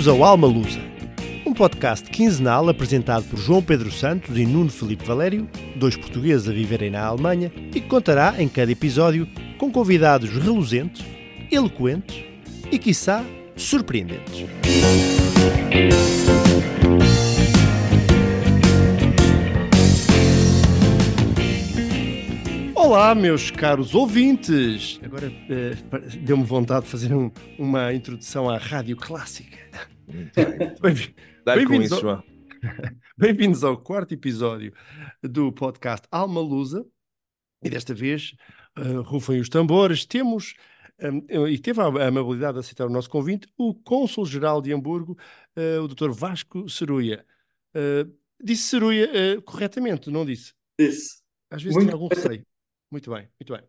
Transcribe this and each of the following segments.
Bem-vindos ao Alma Lusa, um podcast quinzenal apresentado por João Pedro Santos e Nuno Felipe Valério, dois portugueses a viverem na Alemanha, e que contará em cada episódio com convidados reluzentes, eloquentes e, quiçá, surpreendentes. Olá, meus caros ouvintes! Agora eh, deu-me vontade de fazer um- uma introdução à rádio clássica. Bem-vindos isso, ao- João. Bem-vindos ao quarto episódio do podcast Alma Lusa. E desta vez, uh, rufem os tambores, temos, um, e teve a amabilidade de aceitar o nosso convite, o Cônsul-Geral de Hamburgo, uh, o Dr. Vasco Ceruia. Uh, disse Ceruia uh, corretamente, não disse? Disse. Às vezes Muito tem algum receio. Muito bem, muito bem.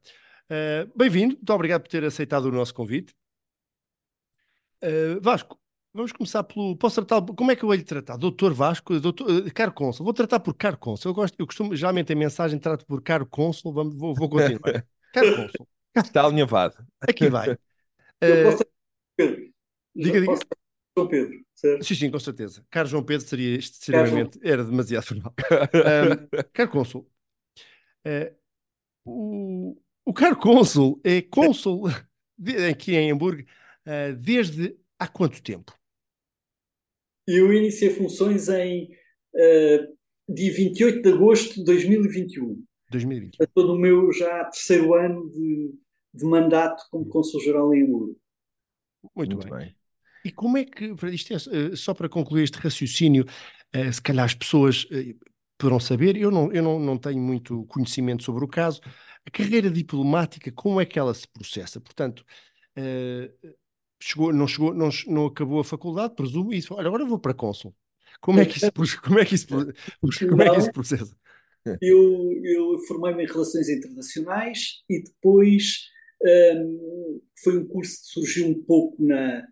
Uh, Bem-vindo, muito obrigado por ter aceitado o nosso convite. Uh, Vasco, vamos começar pelo. Posso tratar. Como é que eu vou lhe tratar? Doutor Vasco, doutor, uh, caro Cônsul. Vou tratar por caro Cônsul. Eu, gosto, eu costumo, geralmente em mensagem trato por caro Cônsul. Vamos, vou, vou continuar. caro Cônsul, Está alinhavado. aqui vai. Eu Uh, posso Pedro. diga, diga. posso João Pedro, certo? Sim, sim, com certeza. Caro João Pedro seria extremamente. Era demasiado formal. Um, caro Cônsul, eh, o, o caro Cônsul é Cônsul de- aqui em Hamburgo eh, desde há quanto tempo? Eu iniciei funções em eh, dia 28 de agosto de 2021. 2021. Estou no meu já terceiro ano de, de mandato como Cônsul-Geral em Hamburgo. Muito, Muito bem. bem. E como é que, isto é, eh, só para concluir este raciocínio, se calhar as pessoas poderão saber, eu não, eu não, não tenho muito conhecimento sobre o caso, a carreira diplomática, como é que ela se processa? Portanto, eh, chegou, não, chegou, não, não acabou a faculdade, presumo, e disse, olha, agora vou para cônsul. Como é que isso, como é que isso, como é que isso processa? Eu, eu formei-me em Relações Internacionais e depois hum, foi um curso que surgiu um pouco na.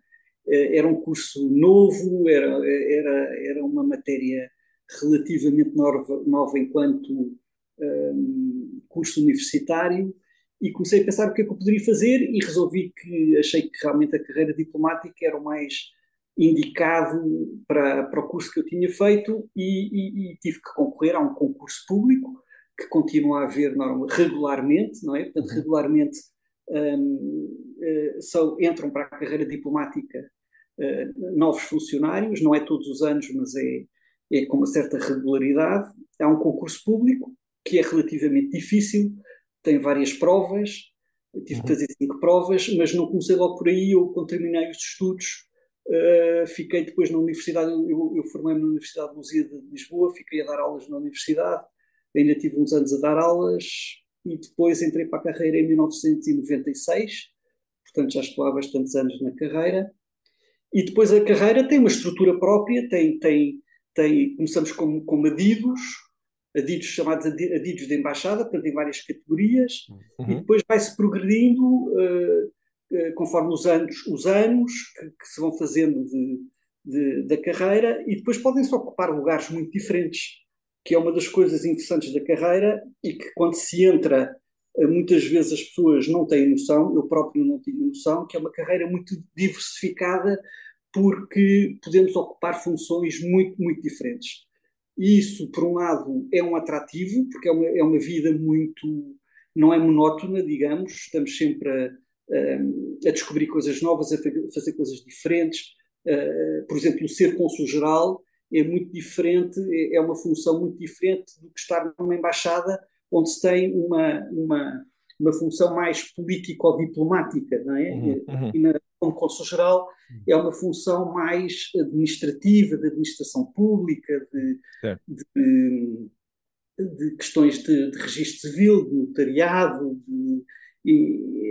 eh, Era um curso novo, era, era, era uma matéria relativamente nova, nova enquanto hum, curso universitário e comecei a pensar o que é que eu poderia fazer e resolvi que achei que realmente a carreira diplomática era o mais indicado para, para o curso que eu tinha feito e, e- e tive que concorrer a um concurso público que continua a haver norma- regularmente, não é? Portanto, Uhum. regularmente hum, eh, são, entram para a carreira diplomática eh, novos funcionários, não é todos os anos, mas é, é com uma certa regularidade. Há um concurso público que é relativamente difícil, tem várias provas, eu tive que Uhum. fazer cinco provas, mas não comecei logo por aí, eu quando terminei os estudos Uh, fiquei depois na universidade, eu, eu formei-me na Universidade de Luzia de Lisboa, fiquei a dar aulas na universidade, ainda tive uns anos a dar aulas e depois entrei para a carreira em 1996, portanto já estou há bastantes anos na carreira. E depois a carreira tem uma estrutura própria, tem, tem, tem, começamos com, com adidos, adidos chamados adi- adidos de embaixada, portanto em várias categorias, e Uhum. depois vai-se progredindo eh, eh, conforme os anos, os anos que, que se vão fazendo de, de- da carreira e depois podem-se ocupar lugares muito diferentes, que é uma das coisas interessantes da carreira e que quando se entra, eh, muitas vezes as pessoas não têm noção, eu próprio não tinha noção, que é uma carreira muito diversificada porque podemos ocupar funções muito, muito diferentes. E isso, por um lado, é um atrativo, porque é uma, é uma vida muito. não é monótona, digamos, estamos sempre a, a- a descobrir coisas novas, a fa- fazer coisas diferentes. Uh, por exemplo, o ser cônsul-geral é muito diferente, é, é uma função muito diferente do que estar numa embaixada onde se tem uma, uma, uma função mais político-diplomática, não é? Uhum, uhum. E na, como cônsul-geral é uma função mais administrativa, de administração pública, de, de, de questões de, de registro civil, de notariado, de-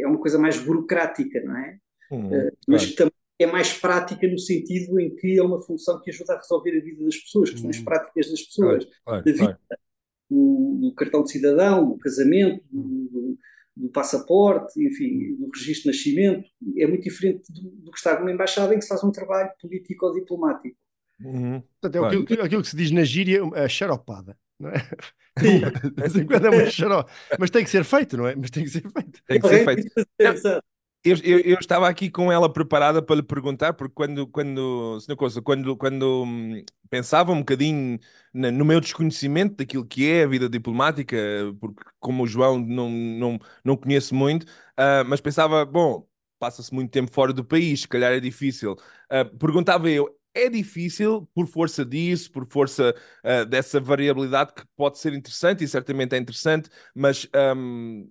é uma coisa mais burocrática, não é? Uhum, Mas claro. também é mais prática no sentido em que é uma função que ajuda a resolver a vida das pessoas, questões Hum. práticas das pessoas, Claro, da claro, vida, claro. do, do cartão de cidadão, do casamento, Hum. Do passaporte, enfim, do registro de nascimento. É muito diferente do, do que estar numa embaixada em que se faz um trabalho político ou diplomático. Uhum. Portanto, é aquilo, que- aquilo que se diz na gíria, a xaropada, não é? Sim. De vez em quando é uma xaropa. Mas tem que ser feito, não é? Mas tem que ser feito. Tem que ser feito. Exato. Eu, eu, eu, estava aqui com ela preparada para lhe perguntar, porque quando, quando, coisa, quando, quando hum, pensava um bocadinho no meu desconhecimento daquilo que é a vida diplomática, porque como o João não, não, não conheço muito, uh, mas pensava, bom, passa-se muito tempo fora do país, se calhar é difícil. Uh, perguntava eu, é difícil por força disso, por força uh, dessa variabilidade que pode ser interessante e certamente é interessante, mas um,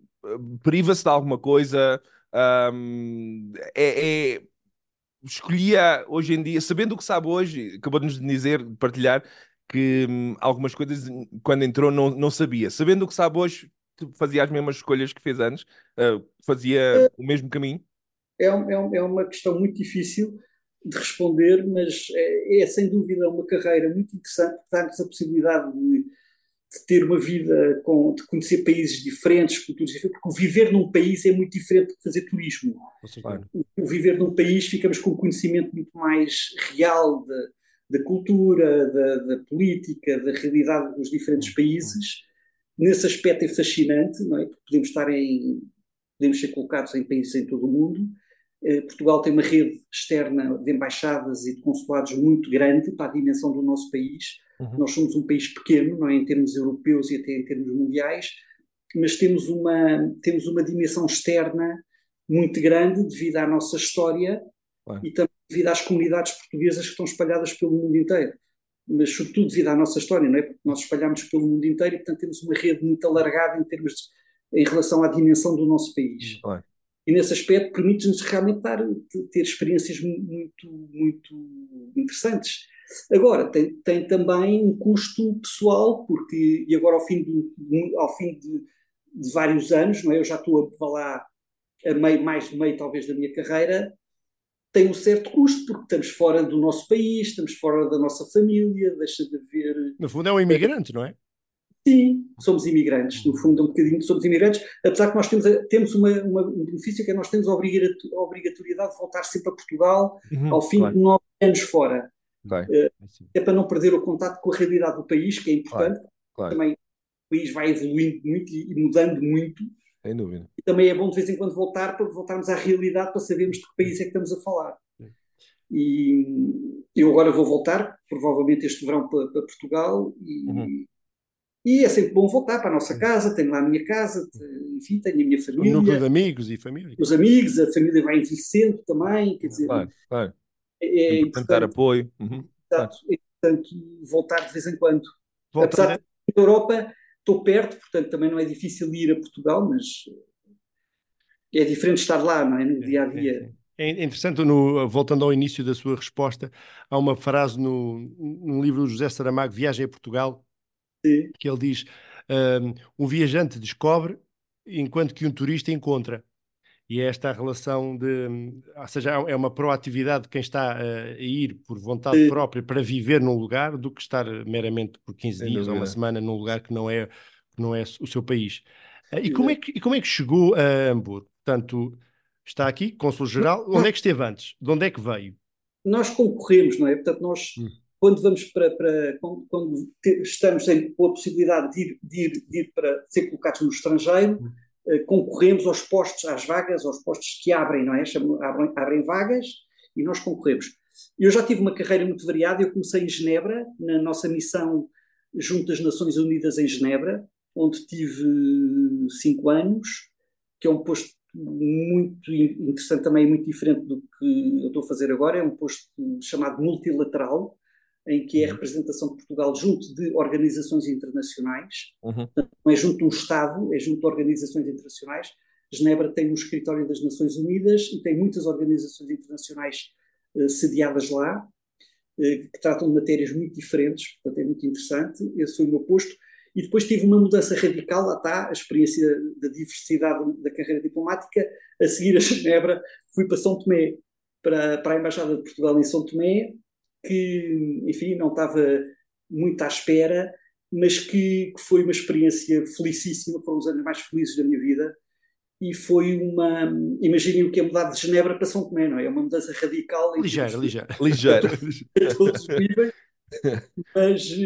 priva-se de alguma coisa? Um, é, é, escolhia hoje em dia, sabendo o que sabe hoje, acabou de nos dizer, de partilhar, que hum, algumas coisas quando entrou não, não sabia. Sabendo o que sabe hoje, fazia as mesmas escolhas que fez antes, uh, fazia é, o mesmo caminho? É, é, é uma questão muito difícil de responder, mas é, é sem dúvida uma carreira muito interessante, dá-nos a possibilidade de de ter uma vida, com, de conhecer países diferentes, culturas diferentes, porque o viver num país é muito diferente de fazer turismo. O, o viver num país, ficamos com um conhecimento muito mais real da, cultura, da, da, política, da realidade dos diferentes países. Nesse aspecto é fascinante, não é? Porque podemos estar em, podemos ser colocados em países em todo o mundo. Eh, Portugal tem uma rede externa de embaixadas e de consulados muito grande para a dimensão do nosso país Uhum. Nós somos um país pequeno, não é, em termos europeus e até em termos mundiais, mas temos uma, temos uma dimensão externa muito grande devido à nossa história uhum. e também devido às comunidades portuguesas que estão espalhadas pelo mundo inteiro. Mas, sobretudo, devido à nossa história, não é? Porque nós espalhamos pelo mundo inteiro e, portanto, temos uma rede muito alargada em termos de, em relação à dimensão do nosso país. Uhum. E, nesse aspecto, permite-nos realmente dar, ter experiências muito, muito interessantes. Agora, tem, tem também um custo pessoal, porque, e agora ao fim de, ao fim de, de vários anos, não é? eu já estou a falar a meio, mais de meio talvez da minha carreira, tem um certo custo, porque estamos fora do nosso país, estamos fora da nossa família, deixa de haver. No fundo, é um imigrante, não é? Sim, somos imigrantes. No fundo, um bocadinho somos imigrantes, apesar que nós temos, temos uma, uma, um benefício que é nós temos a obrigatoriedade de voltar sempre a Portugal uhum, ao fim claro. de nove anos fora. Uh, é para não perder o contato com a realidade do país, que é importante. Claro, claro. Também o país vai evoluindo muito e, e mudando muito. Sem dúvida. E também é bom de vez em quando voltar para voltarmos à realidade para sabermos de que país é que estamos a falar. E eu agora vou voltar, provavelmente este verão, para, para Portugal e, uhum. E, é sempre bom voltar para a nossa casa, tenho lá a minha casa, enfim, tenho a minha família. Um núcleo de amigos e família. Os amigos, a família vai envelhecendo também, quer dizer, claro, claro. É, é importante dar apoio. Uhum. É importante voltar de vez em quando. Voltar. Apesar de na Europa estou perto, portanto também não é difícil ir a Portugal, mas é diferente estar lá, não é? No dia a dia. É interessante, no, voltando ao início da sua resposta, há uma frase no, no livro do José Saramago, Viagem a Portugal, Sim. que ele diz: um, um viajante descobre enquanto que um turista encontra. E é esta a relação de, ou seja, é uma proatividade de quem está a ir por vontade Sim. própria para viver num lugar do que estar meramente por 15 Sem dias dúvida. ou uma semana num lugar que não é, que não é o seu país. Eh, e como, é que, e como é que chegou a Hamburgo? Portanto, está aqui, Cônsul-Geral, onde é que esteve antes? De onde é que veio? Nós concorremos, não é? Portanto, nós, hum. Quando vamos para, para quando, quando, estamos em, com a possibilidade de ir, de ir, de ir para ser colocados no estrangeiro, hum eh, concorremos aos postos, às vagas, aos postos que abrem, não é? abrem, abrem vagas e nós concorremos. Eu já tive uma carreira muito variada, eu comecei em Genebra, na nossa missão junto das Nações Unidas em Genebra, onde tive cinco anos, que é um posto muito interessante também, muito diferente do que eu estou a fazer agora, é um posto chamado multilateral, em que é a uhum. representação de Portugal junto de organizações internacionais, uhum. não é junto de um Estado, é junto de organizações internacionais. Genebra tem um escritório das Nações Unidas e tem muitas organizações internacionais uh, sediadas lá, uh, que tratam de matérias muito diferentes, portanto é muito interessante. Esse foi o meu posto. E depois tive uma mudança radical, lá está, a experiência da diversidade da carreira diplomática. A seguir a Genebra, fui para São Tomé, para, para a Embaixada de Portugal em São Tomé, que, enfim, não estava muito à espera, mas que, que, foi uma experiência felicíssima, foram os anos mais felizes da minha vida. E foi uma. Imaginem o que é mudar de Genebra para São Tomé, não é? É uma mudança radical. Ligeira, ligeira. Ligeira. A todos os níveis. mas,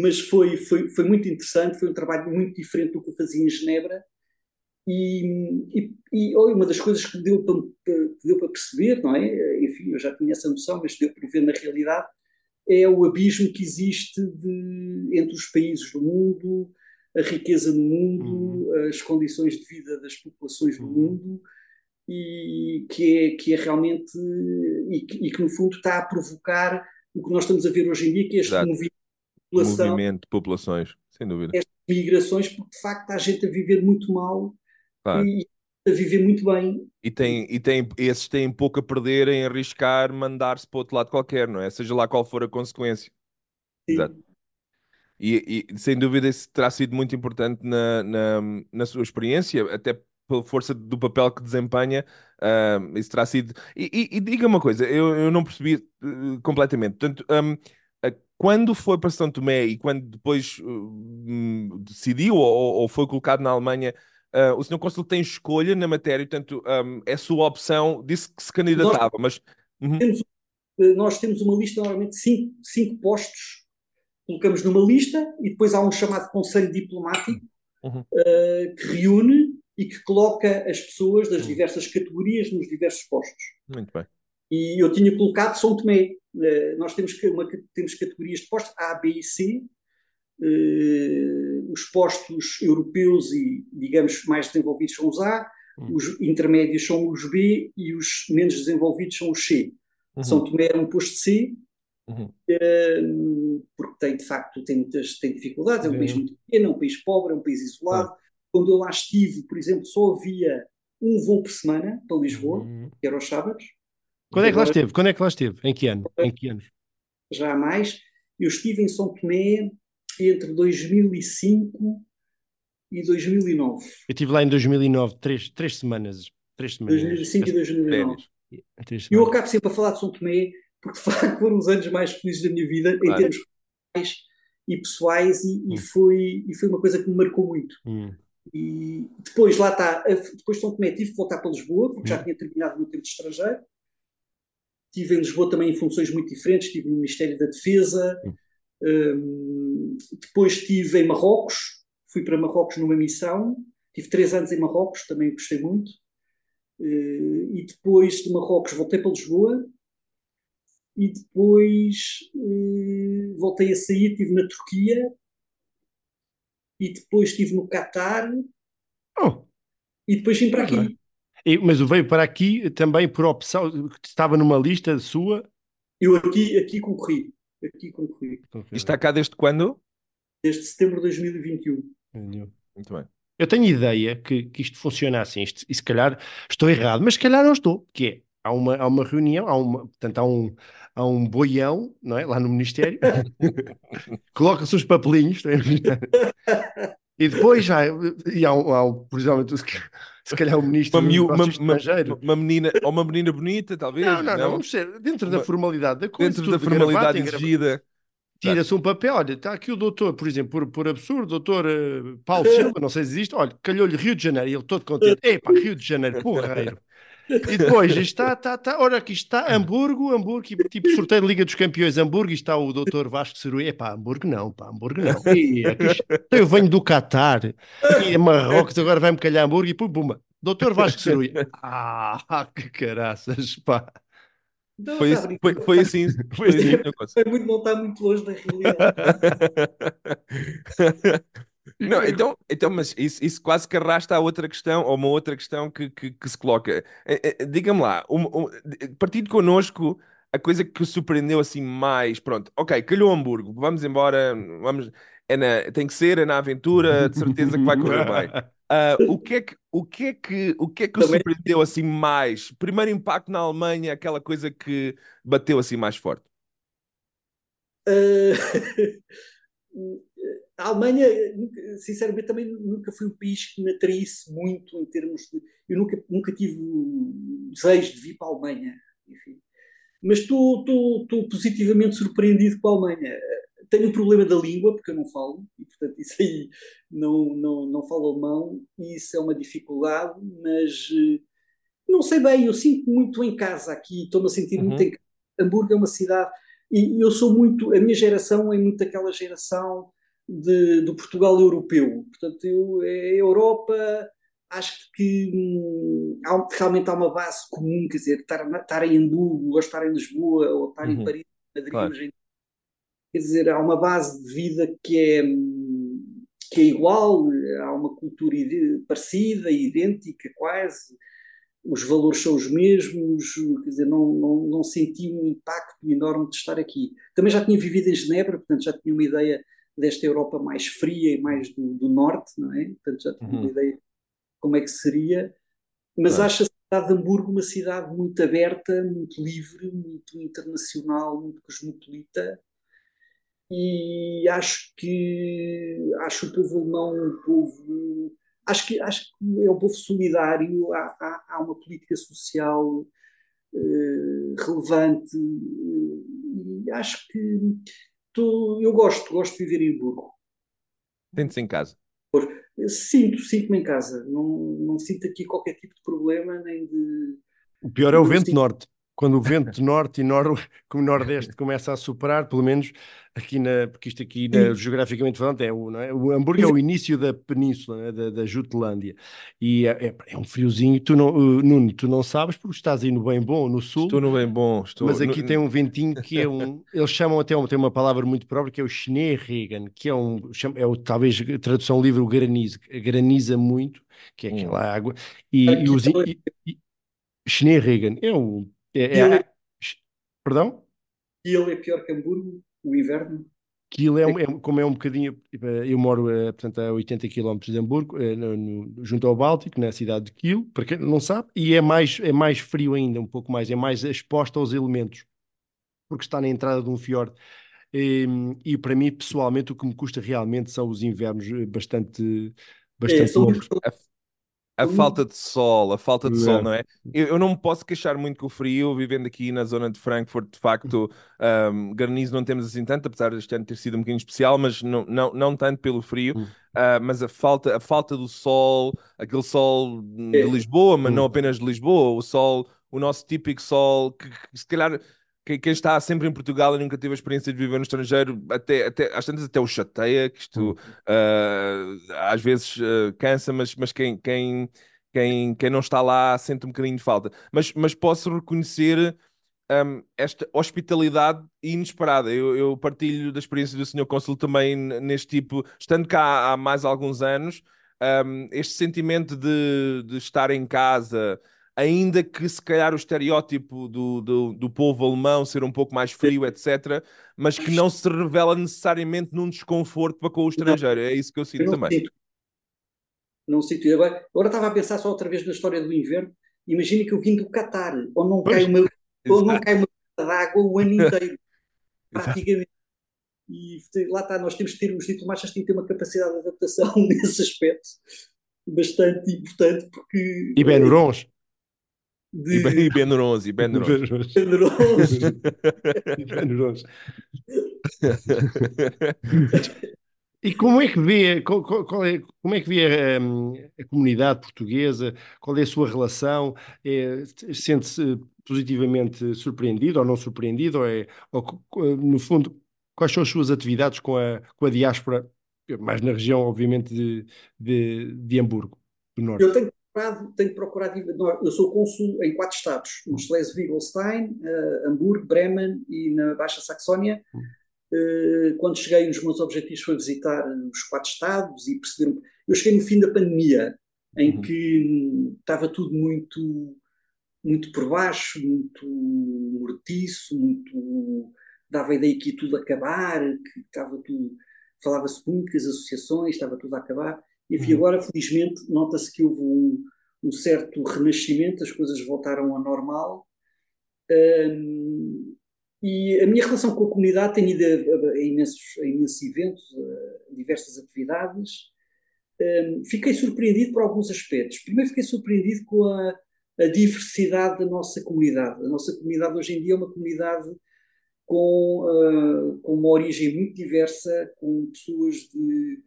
mas foi, foi, foi muito interessante, foi um trabalho muito diferente do que eu fazia em Genebra E, e, e uma das coisas que deu para, que deu para perceber, não é? Enfim, eu já tinha essa noção, mas deu para ver na realidade, é o abismo que existe de, entre os países do mundo, a riqueza no mundo, uhum. as condições de vida das populações do uhum. mundo, e que é, que é realmente, e que, e que, no fundo está a provocar o que nós estamos a ver hoje em dia, que é este movimento de população. Movimento de populações, sem dúvida. Estas migrações, porque de facto há gente a viver muito mal claro. e a viver muito bem. E, tem, e tem, esses têm pouco a perder em arriscar mandar-se para outro lado qualquer, não é? Seja lá qual for a consequência. Sim. Exato. E, e, sem dúvida isso terá sido muito importante na, na, na sua experiência, até pela força do papel que desempenha, uh, isso terá sido. E, e, e, diga uma coisa, eu, eu não percebi uh, completamente. Portanto, um, quando foi para São Tomé e quando depois uh, decidiu ou, ou, foi colocado na Alemanha, uh, o Sr. Consul tem escolha na matéria, portanto, um, é sua opção, disse que se candidatava, nós, mas. Uhum. Temos, nós temos uma lista normalmente de cinco, cinco postos colocamos numa lista e depois há um chamado Conselho Diplomático uhum. uh, que reúne e que coloca as pessoas das uhum. diversas categorias nos diversos postos. Muito bem. E eu tinha colocado São Tomé. Uh, nós temos, uma, temos categorias de postos A, B e C. Uh, os postos europeus e, digamos, mais desenvolvidos são os A, uhum. os intermédios são os B e os menos desenvolvidos são os C. Uhum. São Tomé é um posto C, Uhum. Uh, porque tem, de facto, tem muitas tem dificuldades, é um uhum. país muito pequeno, é um país pobre, é um país isolado. Uhum. Quando eu lá estive, por exemplo, só havia um voo por semana para Lisboa, uhum. que era aos sábados. Quando é que lá esteve? Quando é que lá esteve? Em que ano? Em que anos? Já há mais. Eu estive em São Tomé entre 2005 e 2009. Eu estive lá em 2009, três, três semanas. Três semanas. 2005 e 2009. Eu acabo sempre a falar de São Tomé porque de facto foram os anos mais felizes da minha vida claro. em termos pessoais e pessoais e, hum. e, foi, e foi uma coisa que me marcou muito. Hum. E depois lá está, depois de São Tomé tive que voltar para Lisboa, porque hum. já tinha terminado o meu tempo de estrangeiro. Estive em Lisboa também em funções muito diferentes, estive no Ministério da Defesa, hum. Depois estive em Marrocos, fui para Marrocos numa missão, tive três anos em Marrocos, também gostei muito. Uh, e depois de Marrocos voltei para Lisboa e depois eh, voltei a sair, estive na Turquia e depois estive no Catar oh. e depois vim para aqui. E, mas veio para aqui também por opção, estava numa lista sua? Eu aqui, aqui concorri. Aqui concorri. E está cá desde quando? Desde setembro de 2021. Muito bem. Eu tenho ideia que, que isto funciona assim, isto, e se calhar estou errado, mas se calhar não estou, que é, há uma, há uma reunião, há uma, portanto, há um, há um boião, não é? Lá no Ministério, coloca-se os papelinhos, e depois já, e há, um, há um, por exemplo, se calhar o ministro uma, uma, uma, uma, menina, ou uma menina bonita, talvez. Não, não, não, não vamos ser dentro da formalidade da coisa. Dentro da formalidade exigida. Tira-se um papel, olha, está aqui o doutor, por exemplo, por, por absurdo, doutor uh, Paulo Silva, não sei se existe, olha, calhou-lhe Rio de Janeiro, e ele todo contente, epá, Rio de Janeiro, porreiro. E depois está, está, está, ora aqui está Hamburgo, Hamburgo, tipo sorteio de Liga dos Campeões, Hamburgo, e está o doutor Vasco Cerui. É pá, Hamburgo não, pá, Hamburgo não. E, aqui, eu venho do Qatar e Marrocos, agora vai-me calhar Hamburgo e pum, pumba. Doutor Vasco Cerui. Ah, que caraças, pá. Não, foi, tá foi, foi, assim. Foi, assim, foi muito, não está muito longe da realidade. Não, então, então mas isso, isso quase que arrasta a outra questão, ou uma outra questão que, que, que se coloca. É, é, diga-me lá, um, um, partindo connosco, a coisa que surpreendeu assim mais, pronto, ok, calhou Hamburgo, vamos embora, vamos, é na, tem que ser, é na aventura, de certeza que vai correr bem. Uh, o que é que o que é que o que é que o surpreendeu assim mais? Primeiro impacto na Alemanha, aquela coisa que bateu assim mais forte. Uh... a Alemanha, sinceramente, também nunca foi um país que me atraísse muito em termos de. Eu nunca, nunca tive desejo de vir para a Alemanha, enfim. Mas estou, estou, estou positivamente surpreendido com a Alemanha. Tenho um problema da língua, porque eu não falo, e portanto isso aí não, não, não falo alemão, e isso é uma dificuldade, mas eh, não sei bem, eu sinto muito em casa aqui, estou-me a sentir uhum. muito em casa. Hamburgo é uma cidade, e eu sou muito, a minha geração é muito aquela geração de, do Portugal europeu. Portanto, eu, é Europa, acho que hum, há, realmente há uma base comum, quer dizer, estar, estar em Hamburgo, ou estar em Lisboa, ou estar uhum. em Paris, Madrid, claro. Quer dizer, há uma base de vida que é, que é igual, há uma cultura parecida, idêntica quase, os valores são os mesmos, quer dizer, não, não, não senti um impacto enorme de estar aqui. Também já tinha vivido em Genebra, portanto já tinha uma ideia desta Europa mais fria e mais do, do norte, não é? Portanto já tinha uhum. uma ideia de como é que seria, mas acho a cidade de Hamburgo uma cidade muito aberta, muito livre, muito internacional, muito cosmopolita, e acho que acho o povo alemão um povo acho que acho que é um povo solidário há, há, há uma política social eh, relevante e acho que tô, eu gosto gosto de viver em Hamburgo. Sente-se em casa? Sinto sinto-me em casa. Não, não sinto aqui qualquer tipo de problema nem de o pior é o vento sinto... norte quando o vento norte e nor, como nordeste começa a superar, pelo menos aqui na, porque isto aqui na, geograficamente falando é o, não é? o Hamburgo é o início da península, é? da, da Jutlândia e é, é, é, um friozinho, tu não, uh, Nuno, tu não sabes porque estás aí no bem bom, no sul. Estou no bem bom, estou. Mas aqui no... tem um ventinho que é um, eles chamam até, tem uma palavra muito própria que é o Schneerregen, que é um, é o, talvez tradução livre, o granizo, graniza muito, que é aquela hum. água, e, e os... E, e, Schneerregen é o é, é, perdão? Kiel é pior que Hamburgo, o inverno? Kiel é, é, como é um bocadinho. Eu moro eh, portanto, a 80 km de Hamburgo, eh, no, no, junto ao Báltico, na cidade de Kiel, para quem não sabe, e é mais, é mais frio ainda, um pouco mais, é mais exposto aos elementos, porque está na entrada de um fiord. E, e para mim, pessoalmente, o que me custa realmente são os invernos eh, bastante, bastante é, longos. A falta de sol, a falta de sol, não é? Eu, eu, não me posso queixar muito com o frio, vivendo aqui na zona de Frankfurt, de facto, um, granizo não temos assim tanto, apesar de ano ter sido um bocadinho especial, mas não, não, não tanto pelo frio. Uh, mas a falta, a falta do sol, aquele sol de é. Lisboa, mas não apenas de Lisboa, o sol, o nosso típico sol, que, que se calhar quem, está sempre em Portugal e nunca teve a experiência de viver no estrangeiro, até, até, às tantas até o chateia, que isto uh, às vezes uh, cansa, mas, mas quem, quem, quem, quem não está lá sente um bocadinho de falta. Mas, mas posso reconhecer um, esta hospitalidade inesperada. Eu, eu, partilho da experiência do Sr. Consul também neste tipo, estando cá há mais alguns anos, um, este sentimento de, de estar em casa ainda que se calhar o estereótipo do, do, do, povo alemão ser um pouco mais frio, etc., mas que não se revela necessariamente num desconforto para com o estrangeiro. É isso que eu sinto eu também. Sinto. Não sinto. Agora, agora estava a pensar só outra vez na história do inverno. Imagina que eu vim do Catar, onde não cai uma, onde não cai uma de água o ano inteiro, praticamente. E lá está, nós temos que ter, os diplomatas têm que ter uma capacidade de adaptação nesse aspecto bastante importante, porque... E bem, Neurons? De... E, ben, e Benurons, e Benurons. e. E como é que vê, qual, qual é, como é que vê um, a comunidade portuguesa? Qual é a sua relação? É, Sente-se positivamente surpreendido ou não surpreendido? Ou é, ou, no fundo, quais são as suas atividades com a, com a diáspora, mais na região, obviamente, de, de, de Hamburgo, do Norte? Eu tenho procurado, tenho procurado, eu sou cônsul em quatro estados, no Schleswig-Holstein, uh, Hamburgo, Bremen e na Baixa Saxónia. Uh, quando cheguei, os meus objetivos foi visitar os quatro estados e perceber. Eu cheguei no fim da pandemia, em uhum. que estava tudo muito, muito por baixo, muito mortiço, muito. dava a ideia que ia tudo acabar, que estava tudo. falava-se muito que as associações, estava tudo a acabar. Enfim, uhum. agora, felizmente, nota-se que houve um, um, certo renascimento, as coisas voltaram ao normal. Um, e a minha relação com a comunidade tem ido a, a, imensos, a imensos eventos, a diversas atividades. Um, fiquei surpreendido por alguns aspectos. Primeiro, fiquei surpreendido com a, a diversidade da nossa comunidade. A nossa comunidade hoje em dia é uma comunidade com, uh, com uma origem muito diversa, com pessoas de,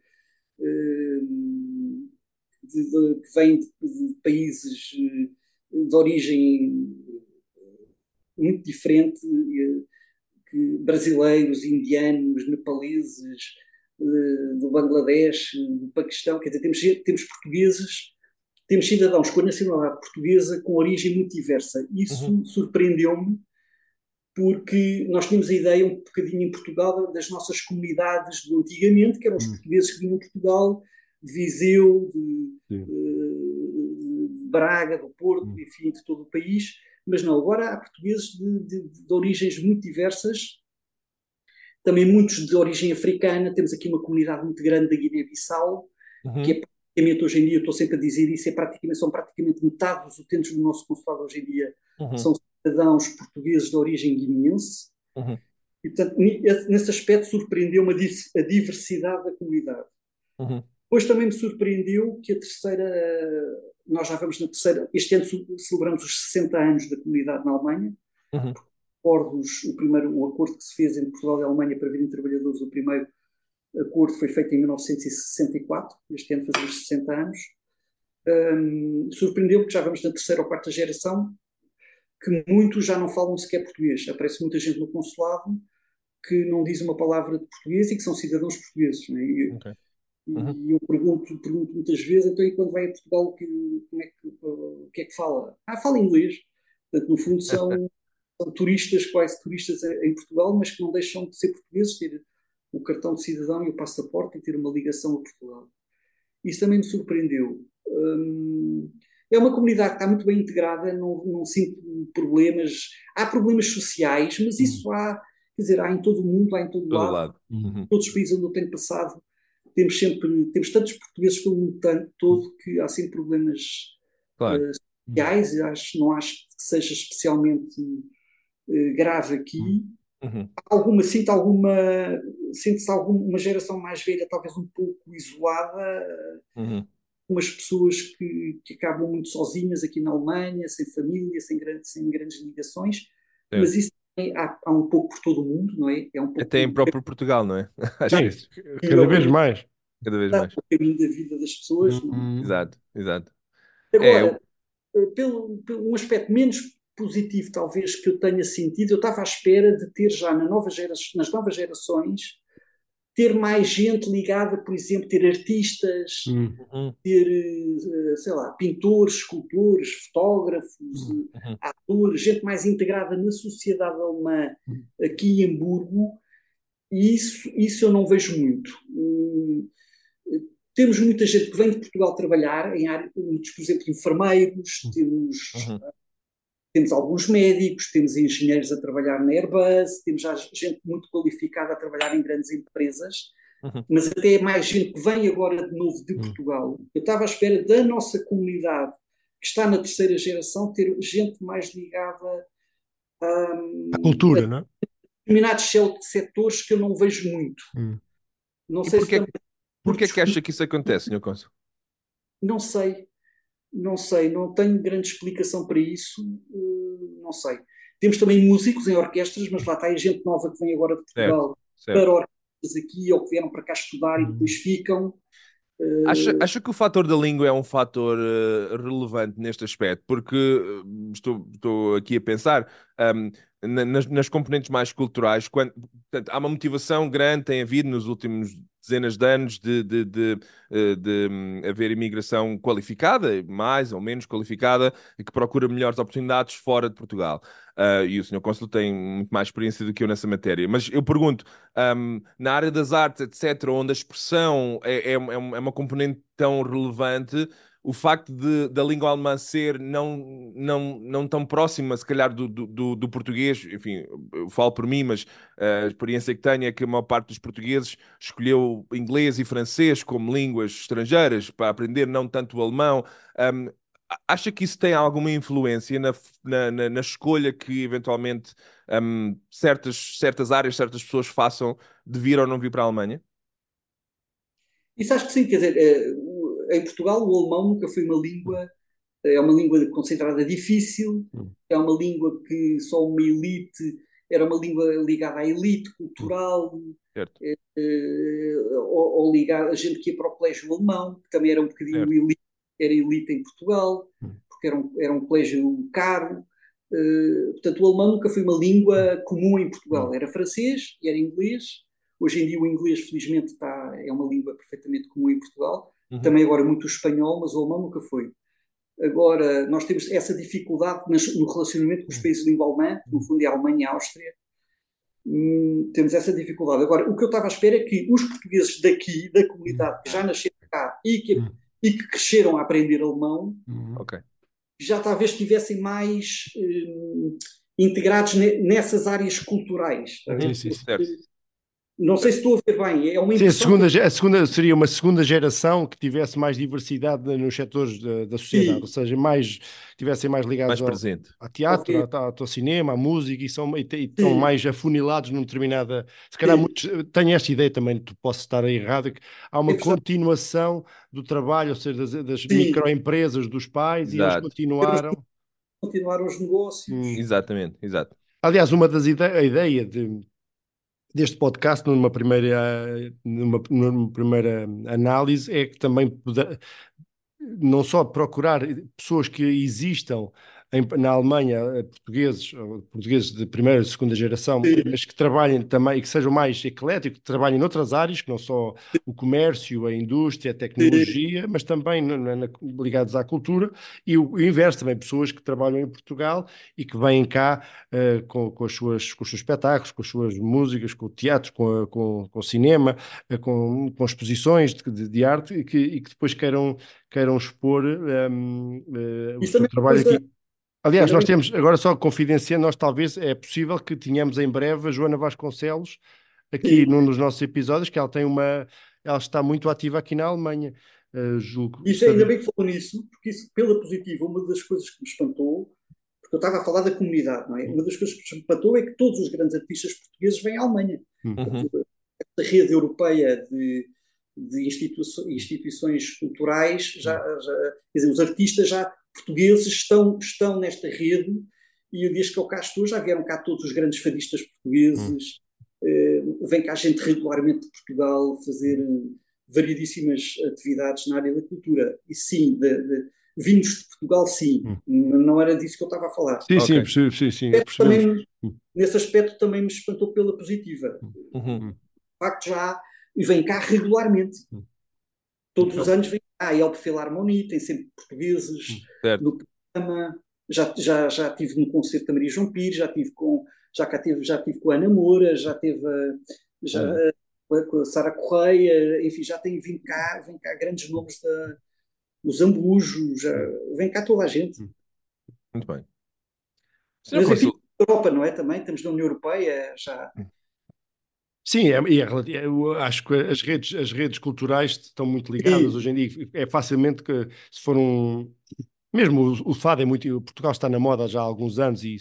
que vêm de, de, países eh, de origem muito diferente, eh, que brasileiros, indianos, nepaleses, eh, do Bangladesh, do Paquistão, quer dizer, temos, temos portugueses, temos cidadãos com a nacionalidade portuguesa com origem muito diversa. Isso uhum. surpreendeu-me, porque nós tínhamos a ideia um bocadinho em Portugal das nossas comunidades do antigamente, que eram os uhum. portugueses que vinham de Portugal, de Viseu, de, uh, de Braga, do Porto, uhum. enfim, de todo o país. Mas não, agora há portugueses de, de, de origens muito diversas, também muitos de origem africana. Temos aqui uma comunidade muito grande da Guiné-Bissau, uhum. que é praticamente hoje em dia, eu estou sempre a dizer isso, é praticamente, são praticamente metade dos utentes do nosso consulado hoje em dia uhum. são cidadãos portugueses de origem guineense. Uhum. E, portanto, nesse aspecto surpreendeu-me a diversidade da comunidade. Uhum. Depois também me surpreendeu que a terceira, nós já vamos na terceira, este ano celebramos os 60 anos da comunidade na Alemanha, uhum. acordos, o primeiro o acordo que se fez entre Portugal e Alemanha para virem trabalhadores, o primeiro acordo foi feito em 1964, este ano fazemos 60 anos. Um, Surpreendeu-me que já vamos na terceira ou quarta geração, que muitos já não falam sequer português. Aparece muita gente no consulado que não diz uma palavra de português e que são cidadãos portugueses. Né? E, okay. uhum. e, eu pergunto, pergunto muitas vezes, então e quando vai a Portugal, que, como é que, o que é que fala? Ah, fala inglês. Portanto, no fundo são, são turistas, quase turistas em Portugal, mas que não deixam de ser portugueses, ter o cartão de cidadão e o passaporte e ter uma ligação a Portugal. Isso também me surpreendeu. Hum, é uma comunidade que está muito bem integrada, não, não sinto problemas. Há problemas sociais, mas isso uhum. há, quer dizer, há em todo o mundo, há em todo, todo lado. lado. Uhum. Todos os países onde eu tenho passado, temos sempre, temos tantos portugueses pelo mundo todo que há sempre problemas claro. uh, sociais. Acho, não acho que seja especialmente uh, grave aqui. Uhum. Uhum. Alguma, sinto alguma, sinto-se alguma geração mais velha, talvez um pouco isolada, uhum. Umas pessoas que, que acabam muito sozinhas aqui na Alemanha, sem família, sem, grande, sem grandes ligações, é. mas isso há, há, um pouco por todo o mundo, não é? é um pouco Até em próprio Portugal, não é? Sim, cada vez mais. Cada vez mais. O caminho da vida das pessoas. É? Uhum. Exato, exato. Agora, é, pelo, pelo, um aspecto menos positivo, talvez, que eu tenha sentido, eu estava à espera de ter já na nova gera, nas novas gerações ter mais gente ligada, por exemplo, ter artistas, uhum. ter, eh, sei lá, pintores, escultores, fotógrafos, uhum. atores, gente mais integrada na sociedade alemã aqui em Hamburgo, e isso, isso eu não vejo muito. Hum, temos muita gente que vem de Portugal trabalhar, em área, muitos, por exemplo, enfermeiros, uhum. temos uhum temos alguns médicos, temos engenheiros a trabalhar na Airbus, temos já gente muito qualificada a trabalhar em grandes empresas, uhum. mas até mais gente que vem agora de novo de uhum. Portugal. Eu estava à espera da nossa comunidade, que está na terceira geração, ter gente mais ligada um, à cultura, a, não é? Determinados setores que eu não vejo muito. Hum. Não e sei porquê, se porquê que acha que isso acontece, Sr. Cônsul? Não sei. Não sei, não tenho grande explicação para isso, uh, não sei. Temos também músicos em orquestras, mas lá está a gente nova que vem agora de Portugal certo, certo. para orquestras aqui ou que vieram para cá estudar e depois ficam. Uh... Acha, acha que o fator da língua é um fator uh, relevante neste aspecto? Porque estou, estou aqui a pensar, um, nas, nas, componentes mais culturais, quando, portanto, há uma motivação grande, tem havido nos últimos dezenas de anos de, de, de, eh, de, hum, haver imigração qualificada, mais ou menos qualificada, e que procura melhores oportunidades fora de Portugal. Uh, e o Sr. Cônsul tem muito mais experiência do que eu nessa matéria. Mas eu pergunto, um, na área das artes, etc., onde a expressão é, é, é uma componente tão relevante, o facto de, da língua alemã ser não, não, não tão próxima, se calhar, do, do, do, português, enfim, eu falo por mim, mas a experiência que tenho é que a maior parte dos portugueses escolheu inglês e francês como línguas estrangeiras para aprender não tanto o alemão. Um, acha que isso tem alguma influência na, na, na, na escolha que eventualmente um, certas, certas áreas, certas pessoas façam de vir ou não vir para a Alemanha? Isso acho que sim, quer dizer, eh, em Portugal o alemão nunca foi uma língua, é uma língua concentrada difícil, hum. é uma língua que só uma elite, era uma língua ligada à elite cultural, é, é, ou, ou, ligada a gente que ia para o colégio alemão, que também era um bocadinho elite, era elite em Portugal, hum. porque era um, era um colégio caro. Uh, portanto, o alemão nunca foi uma língua comum em Portugal. Era francês e era inglês. Hoje em dia o inglês, felizmente, está, é uma língua perfeitamente comum em Portugal. Uhum. Também agora muito o espanhol, mas o alemão nunca foi. Agora, nós temos essa dificuldade no relacionamento com os países de língua alemã, no fundo é a Alemanha e a Áustria, hum, temos essa dificuldade. Agora, o que eu estava à espera é que os portugueses daqui, da comunidade, que já nasceram cá e que, hum. e que cresceram a aprender alemão, hum. okay. já talvez estivessem mais hum, integrados nessas áreas culturais. Sim, sim, certo. Não sei se estou a ver bem, é uma Sim, a segunda, a segunda seria uma segunda geração que tivesse mais diversidade nos setores da, da sociedade, Sim. ou seja, mais tivessem mais ligados mais ao, ao, teatro, okay. ao, ao, cinema, à música e, são, e, e estão mais afunilados numa determinada. Se calhar muitos, tenho esta ideia também, tu posso estar errado, que há uma continuação do trabalho, ou seja, das, das microempresas dos pais Exato. e eles continuaram. Continuaram os negócios. Hum. Exatamente, exato. Aliás, uma das ideias, a ideia de deste podcast, numa primeira, numa, numa primeira análise, é que também poder, não só procurar pessoas que existam em, na Alemanha eh, portugueses, portugueses de primeira e segunda geração, Sim. mas que trabalhem também e que sejam mais ecléticos, que trabalhem noutras áreas, que não só o comércio, a indústria, a tecnologia, Sim. mas também na, na, ligados à cultura, e o, o, inverso também, pessoas que trabalham em Portugal e que vêm cá uh, com, com, as suas, com os seus espetáculos, com as suas músicas, com o teatro, com, a, com, com o cinema, uh, com, com exposições de, de, de arte e que, e que, depois queiram, queiram expor um, uh, o seu trabalho aqui. Aliás, nós temos, agora só confidenciando, nós talvez é possível que tenhamos em breve a Joana Vasconcelos aqui Sim. num dos nossos episódios, que ela tem uma, ela está muito ativa aqui na Alemanha. Uh, julgo. Isso ainda bem que falou nisso, porque isso, pela positiva, uma das coisas que me espantou, porque eu estava a falar da comunidade, não é? Uma das coisas que me espantou é que todos os grandes artistas portugueses vêm à Alemanha. Uhum. A rede europeia de, de instituições culturais, já, já, quer dizer, os artistas já portugueses estão, estão nesta rede e o dia que eu cá estou já vieram cá todos os grandes fadistas portugueses, hum. uh, vem cá gente regularmente de Portugal fazer uh, variedíssimas atividades na área da cultura. E sim, de, de, vindos de Portugal, sim, hum. não era disso que eu estava a falar. Sim, okay. sim, sim, sim. Também, hum. nesse aspecto também me espantou pela positiva. Uhum. De facto, já e vem cá regularmente. Hum. Todos então, os anos vem cá, e ao Philharmonie, tem sempre portugueses certo. no programa. Já, já, já tive no concerto da Maria João Pires, já tive com, já cá tive, já tive com a Ana Moura, já teve já, hum. com a Sara Correia, enfim, já tem vindo cá, vem cá grandes nomes da o Zambujo, já vem cá toda a gente. Hum. Muito bem. Mas enfim, Europa, não é? Também estamos na União Europeia, já. Sim, é, é, eu acho que as redes, as redes culturais estão muito ligadas Sim. hoje em dia. É facilmente que, se for um. Mesmo o, o fado é muito. Portugal está na moda já há alguns anos e o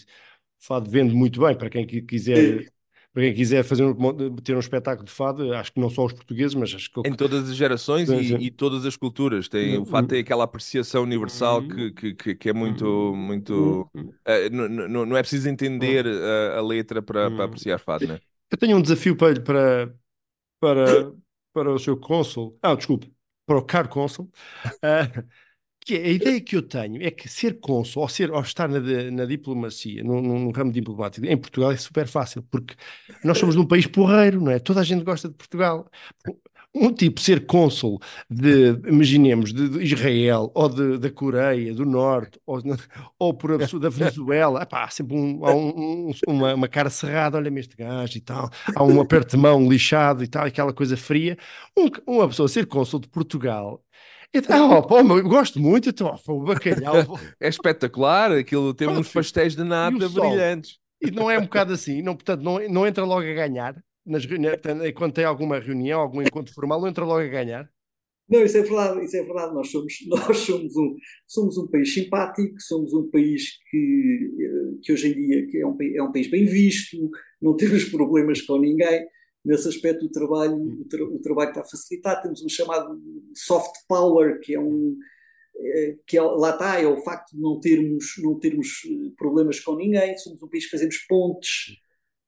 fado vende muito bem para quem quiser. Sim. Para quem quiser fazer um, ter um espetáculo de fado, acho que não só os portugueses, mas acho que. Em todas as gerações e, e, todas as culturas. Tem, o fado tem aquela apreciação universal que, que, que, que é muito. muito uh, não, não é preciso entender a, a letra para, para apreciar fado, não é? Eu tenho um desafio para, para, para, para o seu cônsul, ah, desculpe, para o caro cônsul, uh, que a ideia que eu tenho é que ser cônsul, ou, ser, ou estar na, na diplomacia, no, no, ramo diplomático, em Portugal é super fácil, porque nós somos num país porreiro, não é? Toda a gente gosta de Portugal um tipo ser cônsul de, imaginemos, de, de Israel ou de, da Coreia do Norte ou, ou por da Venezuela, epá, sempre um, há um, um, uma, uma, cara cerrada, olha-me este gajo e tal, há um aperto de mão lixado e tal, aquela coisa fria. uma pessoa ser cônsul de Portugal ah, oh, pô, eu gosto muito, então, o bacalhau. é espetacular, aquilo tem uns pastéis de nata brilhantes. E não é um bocado assim, não, portanto, não, não entra logo a ganhar nas reuniões, quando tem alguma reunião, algum encontro formal, não entra logo a ganhar? Não, isso é verdade, isso é verdade. Nós somos, nós somos, um, somos um país simpático, somos um país que, que hoje em dia que é, um, é um país bem visto, não temos problemas com ninguém. Nesse aspecto, o trabalho, o, tra, o trabalho está facilitado. Temos um chamado soft power, que é um. É, que é, lá está, é o facto de não termos, não termos eh, problemas com ninguém. Somos um país que fazemos pontes,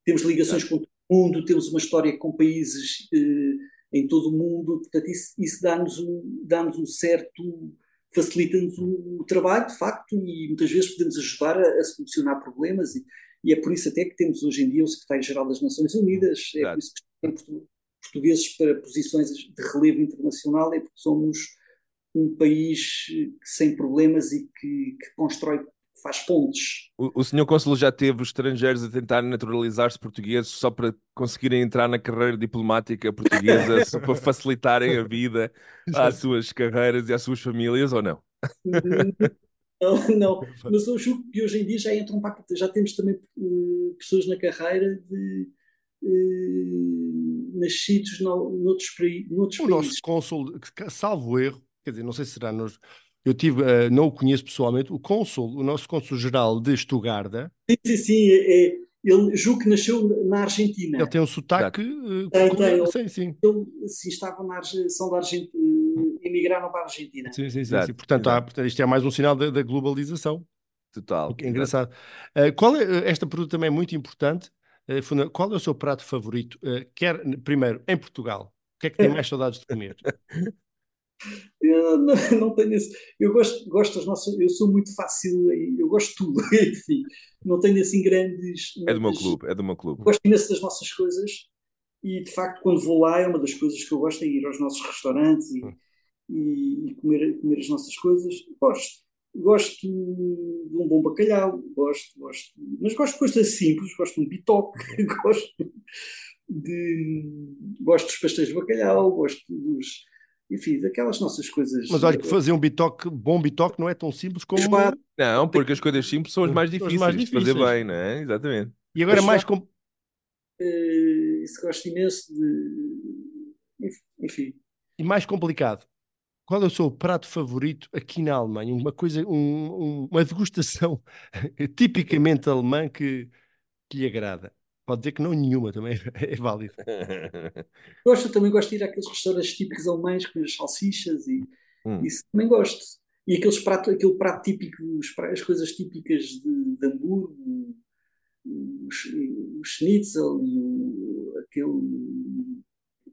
temos ligações com mundo, temos uma história com países eh, em todo o mundo, portanto, isso, isso dá-nos um, dá um certo. facilita-nos o, o, trabalho, de facto, e muitas vezes podemos ajudar a, a solucionar problemas, e, e, é por isso até que temos hoje em dia o secretário-geral das Nações Unidas, é por isso que temos portugueses para posições de relevo internacional, é porque somos um país sem problemas e que, que constrói, faz pontes. O, o senhor cônsul já teve os estrangeiros a tentar naturalizar-se portugueses só para conseguirem entrar na carreira diplomática portuguesa, só para facilitarem a vida às suas carreiras e às suas famílias, ou não? Não, não, mas eu julgo que hoje em dia já entram para, já temos também uh, pessoas na carreira de uh, nascidos no, noutros, noutros o países. O nosso cônsul, salvo erro, quer dizer, não sei se será nos, eu tive, uh, não o conheço pessoalmente, o cônsul, o nosso cônsul-geral de Estugarda. Sim, sim, sim é, é, ele julgo que nasceu na Argentina. Ele tem um sotaque. Uh, tem, tem, ele, sim, sim. Ele, sim, estava na são da Argentina, emigraram para a Argentina. Sim, sim, sim. sim. Portanto, há, portanto, isto é mais um sinal da, da globalização. Total. É engraçado. Uh, qual é, esta pergunta também é muito importante. Uh, qual é o seu prato favorito? Uh, quer, primeiro, em Portugal. O que é que tem mais saudades de comer? Eu não, não tenho esse. Eu gosto, gosto das nossas. Eu sou muito fácil, eu gosto de tudo, enfim. Não tenho assim grandes. É do meu clube, é do meu clube. Gosto imenso das nossas coisas e de facto, quando vou lá, é uma das coisas que eu gosto é ir aos nossos restaurantes e, hum. e, e comer, comer as nossas coisas. Gosto. Gosto de um bom bacalhau, gosto, gosto, mas gosto de coisas simples, gosto de um bitoque, gosto de gosto dos pastéis de bacalhau, gosto dos, enfim, daquelas nossas coisas. Mas olha que fazer um bitoque, bom bitoque não é tão simples como. Não, porque as coisas simples são as mais difíceis, mais difíceis. de fazer bem, não é? Exatamente. E agora é mais. Com... Uh, isso gosto imenso de. Enfim. E mais complicado. Qual é o seu prato favorito aqui na Alemanha? Uma coisa, um, um, uma degustação tipicamente alemã que, que lhe agrada. Pode dizer que não nenhuma, também é válido. gosto, também gosto de ir àqueles restaurantes típicos alemães com as salsichas e hum. isso também gosto. E aqueles prato, aquele prato típico, as coisas típicas de, de Hamburgo, o, o schnitzel e o, aquele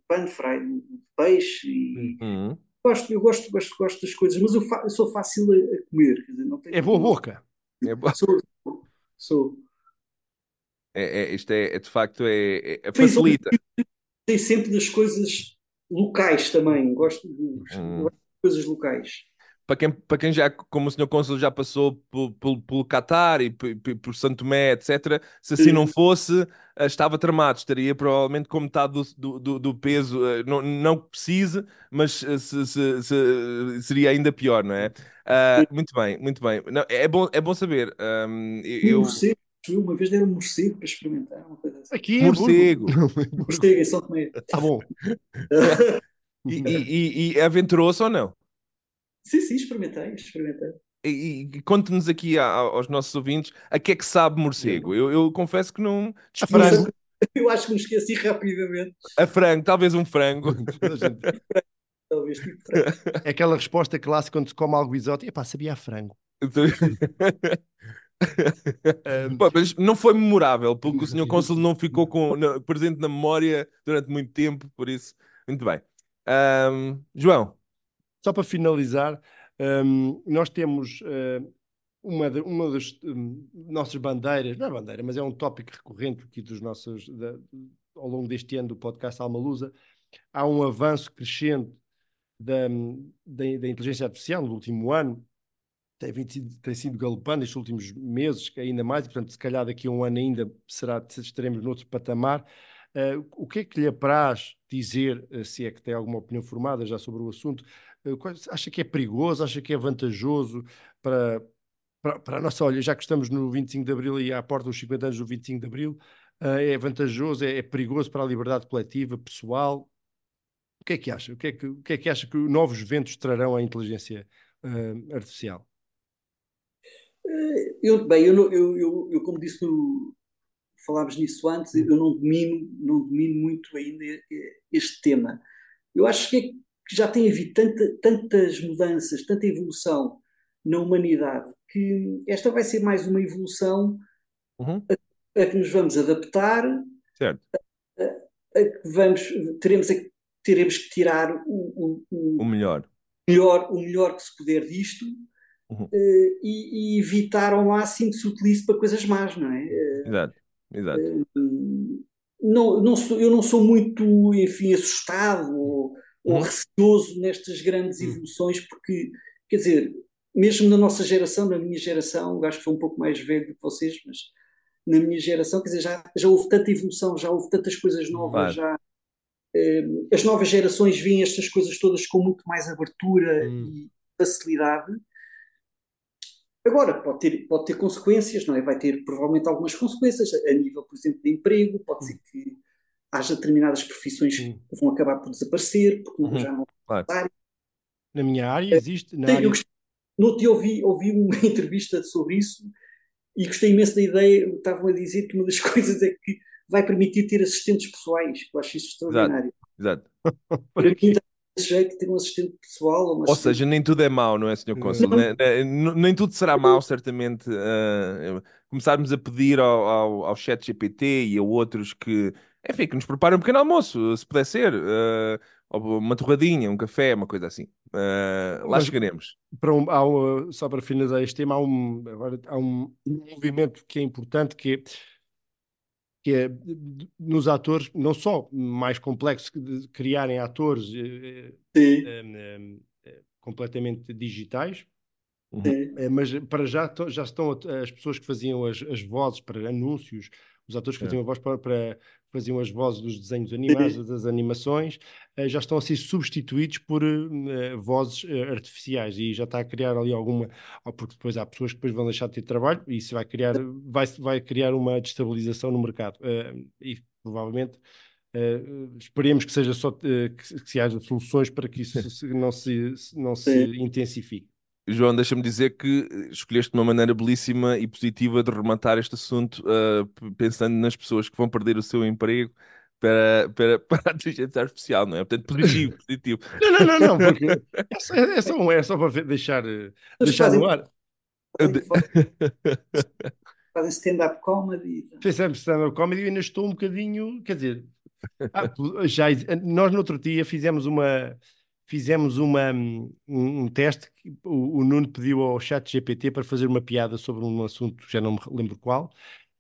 panfry de peixe. E, hum. gosto, eu gosto, gosto, gosto das coisas, mas eu, fa, eu sou fácil a, a comer. Dizer, é boa boca. É boa. Sou, sou. É, é, isto é, é, de facto é, é facilita. Tem sempre das coisas locais também. Gosto de, hum. de coisas locais. Para quem, para quem já, como o senhor Cônsul já passou pelo, pelo Qatar e por, por Santo Tomé, etc., se assim não fosse, eh, estava tramado, estaria provavelmente com metade do, do, do peso, eh, não, não que precise, mas eh, se, se, se, seria ainda pior, não é? Uh, muito bem, muito bem. Não, é, bom, é bom saber. Um, eu, uma vez deram um morcego para experimentar, uma coisa assim. Aqui, morcego. morcego em São Tomé. Tá bom. e, e, e aventurou-se ou não? Sim, sim, experimentei, experimentei. E, e conte-nos aqui a, aos nossos ouvintes a que é que sabe morcego. Eu, eu confesso que não. A frango. Eu acho que me esqueci rapidamente. A frango, talvez um frango. talvez tipo frango. É aquela resposta clássica quando se come algo exótico. Epá, sabia a frango. Pô, mas não foi memorável, porque o senhor Cônsul não ficou com, não, presente na memória durante muito tempo, por isso, muito bem. Um, João. Só para finalizar, um, nós temos uh, uma, de, uma das um, nossas bandeiras, não é bandeira, mas é um tópico recorrente aqui dos nossos, da, ao longo deste ano do podcast Alma Lusa, há um avanço crescente da, da, da inteligência artificial no último ano, tem, tem sido galopando estes últimos meses, ainda mais, e portanto, se calhar daqui a um ano ainda será, estaremos noutro patamar. Uh, o que é que lhe apraz dizer, uh, se é que tem alguma opinião formada já sobre o assunto, uh, acha que é perigoso, acha que é vantajoso para, para, para, a nossa, olha, já que estamos no 25 de Abril e à porta dos 50 anos do 25 de Abril, é vantajoso, é, é, perigoso para a liberdade coletiva, pessoal? O que é que acha? O que é que, o que, é que acha que novos ventos trarão à inteligência artificial? Eu, bem, eu, eu, eu, como disse, no, falámos nisso antes, eu não domino, não domino muito ainda este tema. Eu acho que, é, que já tem havido tanta, tantas mudanças, tanta evolução na humanidade, que esta vai ser mais uma evolução uhum. a, a, que nos vamos adaptar, certo. A, a, que vamos, teremos, teremos que tirar o, o, o melhor. melhor. O melhor que se puder disto uhum. uh, e, e, evitar ao máximo que se utilize para coisas más, não é? Exato, exato. Uh, não, não sou, eu não sou muito, enfim, assustado ou, ou Uhum. receoso nestas grandes Uhum. evoluções, porque, quer dizer, mesmo na nossa geração, na minha geração, acho que sou um pouco mais velho do que vocês, mas na minha geração, quer dizer, já, já houve tanta evolução, já houve tantas coisas novas, Claro. já eh, as novas gerações veem estas coisas todas com muito mais abertura Hum. e facilidade. Agora, pode ter, pode ter consequências, não é? Vai ter provavelmente algumas consequências a nível, por exemplo, de emprego, pode ser que haja determinadas profissões Hum. que vão acabar por desaparecer, porque Uhum. já não Claro. Na minha área existe. Na Sim, área... eu gostei. No outro dia ouvi, ouvi uma entrevista sobre isso e gostei imenso da ideia. Estavam a dizer que uma das coisas é que vai permitir ter assistentes pessoais. Eu acho isso extraordinário. Exato. Para quê? Desse jeito, ter um assistente pessoal ou uma Ou assistente- seja, nem tudo é mau, não é, Sr. Cônsul? Não. Ne- ne- n- Nem, tudo será mau, certamente. ah, começarmos a pedir ao, ao, ao chat GPT e a outros que, enfim, que nos preparem um pequeno almoço, se puder ser. ou uma torradinha, um café, uma coisa assim. Ah, lá Mas- chegaremos. para um, há um, só para finalizar este tema, há um, agora, há um movimento que é importante que é, que é nos atores, não só mais complexo que de criarem atores eh, eh, eh, eh, completamente digitais, Uhum. mas para já, já estão as pessoas que faziam as, as vozes para anúncios, os atores que É. faziam a voz para, para faziam as vozes dos desenhos animados, das animações, eh, já estão a ser substituídos por eh, vozes eh, artificiais. E já está a criar ali alguma, porque depois há pessoas que depois vão deixar de ter trabalho e isso vai criar, vai, vai criar uma destabilização no mercado. E provavelmente esperemos que seja só que, que se haja soluções para que isso se- não se, não se Sim. intensifique. João, deixa-me dizer que escolheste uma maneira belíssima e positiva de rematar este assunto, p- pensando nas pessoas que vão perder o seu emprego para, para, para a inteligência artificial, não é? Portanto, positivo, positivo. Não, não, não, não, porque é só, é só, é só para deixar, eh, Mas deixar fazem- no ar. Fazem stand-up comedy. Fizemos stand-up comedy e ainda estou um bocadinho, quer dizer, ah, já, nós no outro dia fizemos uma, fizemos uma, um, um teste, que o, o Nuno pediu ao chat GPT para fazer uma piada sobre um assunto, já não me lembro qual,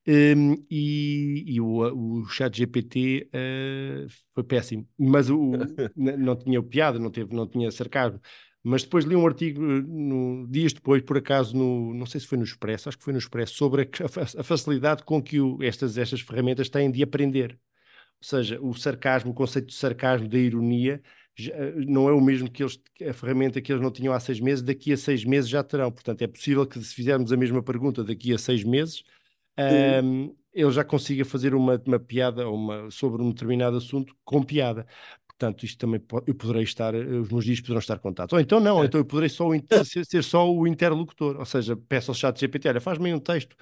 um, e, e o, o chat GPT eh, foi péssimo, mas o, não tinha piada, não, teve, não tinha sarcasmo. Mas depois li um artigo eh, no, dias depois, por acaso, no, não sei se foi no Expresso, acho que foi no Expresso, sobre a, a facilidade com que o- estas, estas ferramentas têm de aprender. Ou seja, o sarcasmo, o conceito de sarcasmo, da ironia, não é o mesmo que eles, a ferramenta que eles não tinham há seis meses, daqui a seis meses já terão. Portanto, é possível que se fizermos a mesma pergunta daqui a seis meses, ahm, ele já consiga fazer uma, uma piada uma, sobre um determinado assunto com piada. Portanto, isto também eu poderei estar, eh, os meus dias poderão estar contados. Ou então não, ou então eu poderei só o ser, ser só o interlocutor. Ou seja, peço ao chat GPT, olha, faz-me um texto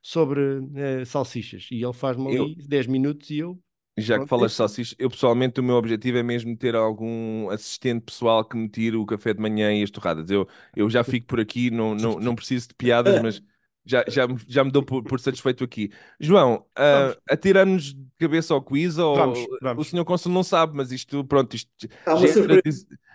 sobre eh, salsichas. E ele faz-me ali Eu- 10 minutos e eu Já que falas de salsichas, eu pessoalmente o meu objetivo é mesmo ter algum assistente pessoal que me tire o café de manhã e as torradas. Eu, eu já fico por aqui, não, não, não preciso de piadas, mas já, já, me- já me dou por, por satisfeito aqui. João, Vamos. atirar-nos de cabeça ao quiz, ou Vamos, vamos. o senhor Consul não sabe, mas isto, pronto, isto já é,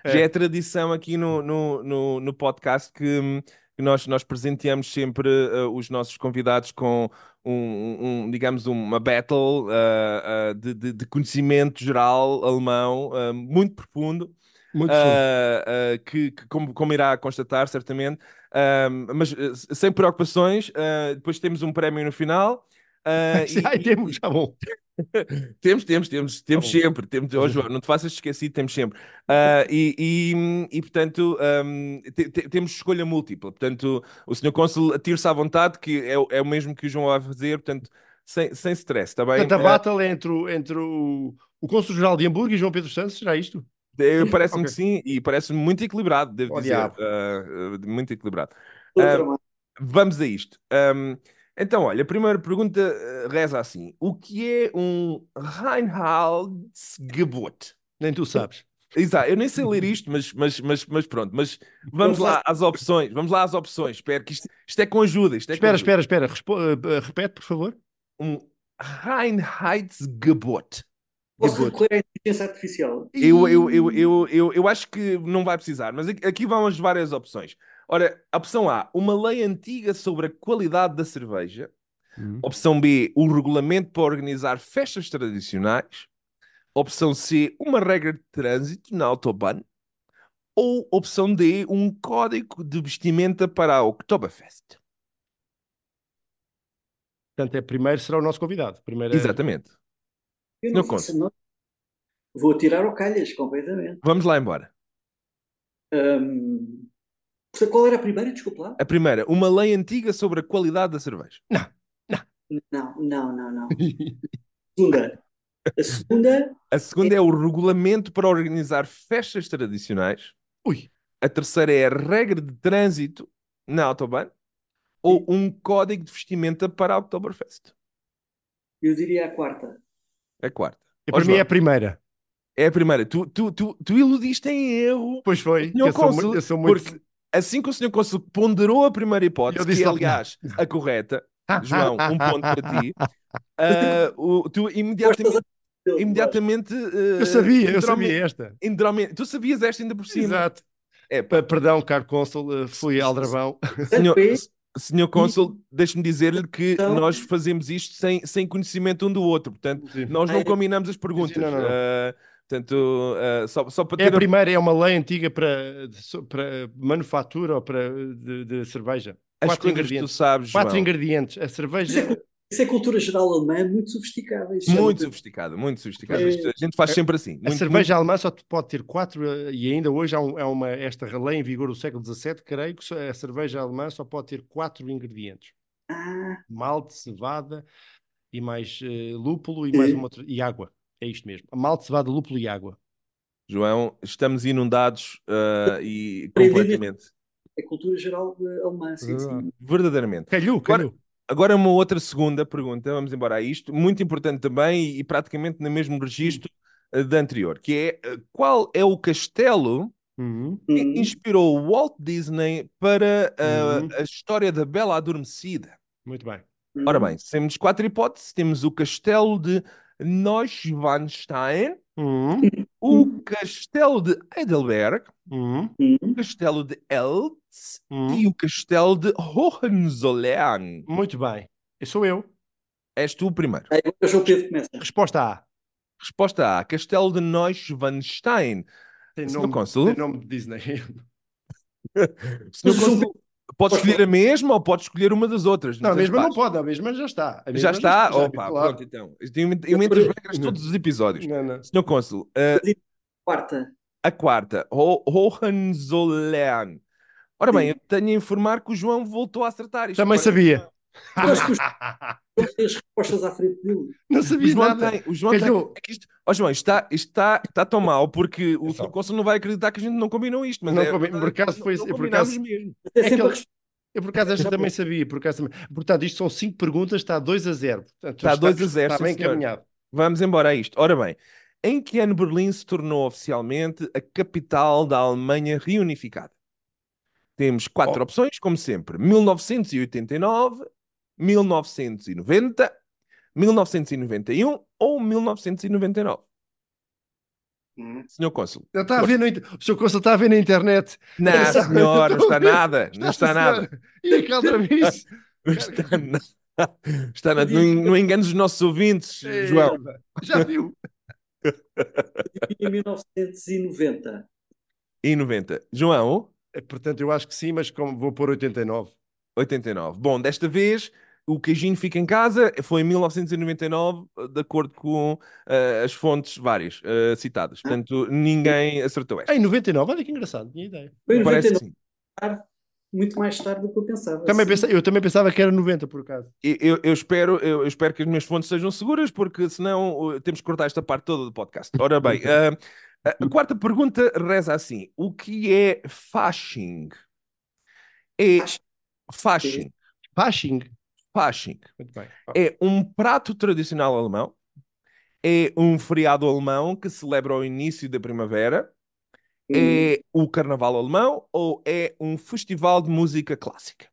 É. já é tradição aqui no, no, no, no podcast que, hum, que nós, nós presenteamos sempre ah, os nossos convidados com um, um- digamos, uma battle ah, ah, de, de- de conhecimento geral alemão muito profundo. muito que, que como, como irá constatar, certamente, mas sem preocupações, depois temos um prémio no final. Sim, e- ai, temos, já bom. temos, temos, temos, temos bom. sempre. Temos, oh, João, não te faças esquecido, temos sempre. Ah, e, e, e, portanto, ahm, te- te- temos escolha múltipla. Portanto, o Sr. Cônsul atire-se à vontade, que é, o- é o mesmo que o João vai fazer, portanto, sem, sem stress, está bem? Portanto, a Ah, battle é entre, o, entre o, o Cônsul-Geral de Hamburgo e João Pedro Santos, será isto? eh, Parece-me Ok. que sim, e parece-me muito equilibrado, devo Oh, dizer. ah, muito equilibrado. Outra mais. Vamos a isto. Ahm, então, olha, a primeira pergunta eh, reza assim: O que é um Reinhaldsgebot? Nem tu sabes. Exato, eu nem sei ler isto, mas, mas, mas, mas pronto. Mas vamos lá às opções. Vamos lá às opções. Espero que isto, isto é com ajuda. Isto é com Espera, ajuda. espera, espera. Respo- eh, eh, repete, por favor. Um Reinheitsgebot. Posso Gebot. recorrer à inteligência artificial? Eu, eu, eu, eu, eu, eu acho que não vai precisar, mas aqui aqui vão as várias opções. Ora, opção A, uma lei antiga sobre a qualidade da cerveja. Hum. Opção B, o regulamento para organizar festas tradicionais. Opção C, uma regra de trânsito na Autobahn. Ou opção D, um código de vestimenta para a Oktoberfest. Portanto, é primeiro será o nosso convidado. Primeiro é- Exatamente. Eu Não não faço a menor- Vou tirar ao calhas completamente. Vamos lá embora. Hum, portanto, qual era a primeira? Desculpa lá. A primeira, uma lei antiga sobre a qualidade da cerveja. Não, não, não, não. Segunda. A segunda A segunda é o regulamento para organizar festas tradicionais. Ui, A terceira é a regra de trânsito na Autobahn. Ou um código de vestimenta para a Oktoberfest. eu diria a quarta. A quarta. e para mim é a primeira. é a primeira. Tu, tu, tu, tu iludiste em erro. Pois foi. Eu sou, Cônsul, muito, eu sou muito. Porque assim que o senhor Consul ponderou a primeira hipótese, que é, aliás, a correta, João, um ponto para ti, ah, o- tu imediatamente, imediatamente Eu sabia, eu sabia esta. Tu sabias esta ainda por cima. Exato. É, Perdão, caro cônsul, eh, fui aldrabão. senhor, senhor Cônsul, deixe-me dizer-lhe que Então- nós fazemos isto sem, sem conhecimento um do outro. Portanto, Sim. nós não Ah, combinamos as perguntas. Sim, não, não, não. Portanto, ah, só, só para É a ter a- primeira, é uma lei antiga para, para manufatura ou para, de, de cerveja. as Quatro que tu ingredientes. sabes, Quatro João. ingredientes. A Isso cerveja. é, isso é cultura geral alemã, muito sofisticada. Isso é Muito uma- sofisticado, muito sofisticado. É- a gente faz sempre assim. A Muito, cerveja alemã só pode ter quatro, eh, e ainda hoje há, um- há uma, esta lei em vigor do século XVII, creio que a cerveja alemã só pode ter quatro ingredientes: Ah, malte, cevada e mais eh, lúpulo e mais uma outra, e água. É isto mesmo: malte, cevada, lúpulo e água. João, estamos inundados ah, e completamente. é cultura geral eh, alemã, sim, sim. Verdadeiramente. Calhou, Agora- calhou. Agora uma outra segunda pergunta, vamos embora a isto, muito importante também e, e praticamente no mesmo registro ah, da anterior, que é ah, qual é o castelo Uhum. que Uhum. inspirou o Walt Disney para ah, Uhum. a história da Bela Adormecida? Muito bem. Ora bem, temos quatro hipóteses, temos o castelo de Neuschwanstein, Uhum. o castelo de Heidelberg, Uhum. Uhum. o castelo de Eltz Uhum. e o castelo de Hohenzollern. Muito bem. Eu sou eu. És tu o primeiro. Aí agora o João Pedro começa. Resposta A. Resposta A, castelo de Neuschwanstein. Tem Senhor nome, tem nome de Disney. Senhor o Cônsul, pode escolher a mesma ou pode escolher uma das outras. Não, a mesma não pode, a mesma já está. A mesma Já está? já Opa, claro. pronto então. Eu invento as regras todos os episódios. Não, não. Senhor Cônsul, ah, Quarta. a quarta, Ho- Hohenzollern. Ora bem, Sim. eu tenho a informar que o João voltou a acertar. Isto Também sabia. Eu acho que os- João tem as respostas à frente dele. Não O sabia João nada. tem, o João tem. Calhou. É que isto, ó João, isto está, isto está, está tão mal porque o. Cônsul não vai acreditar que a gente não combinou isto. Mas Não é, combi- por acaso foi- não por acaso- mesmo. Mas é É aquele-. Eu, por acaso, esta também sabia. Por acaso, também. Portanto, isto são cinco perguntas, está 2 a 0. Portanto, Está 2 a 0, Está bem encaminhado. Vamos embora a isto. Ora bem, em que ano Berlim se tornou oficialmente a capital da Alemanha reunificada? Temos quatro Oh. opções, como sempre: 1989, 1990, 1991 ou 1999. Senhor Cônsul. Ele está a ver no O Sr. Costa está a ver na internet. Não, Está- senhor, não está nada. Não está senhora. nada. E a Caldramice? Não está nada. Está nada. Não, não enganes os nossos ouvintes, João. Já viu? Em 1990. E 90. João, É, Portanto, eu acho que sim, mas como vou pôr 89. 89. Bom, desta vez o queijinho fica em casa. Foi em 1999, de acordo com eh, as fontes várias eh, citadas. Portanto, ninguém acertou esta. Ah, em 99, olha que engraçado, tinha ideia. Foi em Parece que 99, sim. muito mais tarde do que eu pensava. Também Sim. pensa- eu também pensava que era 90, por acaso. Eu, eu- espero, eu, eu espero que as minhas fontes sejam seguras, porque senão uh, temos que cortar esta parte toda do podcast. Ora bem, ah, a quarta pergunta reza assim: o que é Fasching? É Fasching. Fasching. Fasching. Muito bem. É um prato tradicional alemão. É um feriado alemão que celebra o início da primavera. É o carnaval alemão ou é um festival de música clássica?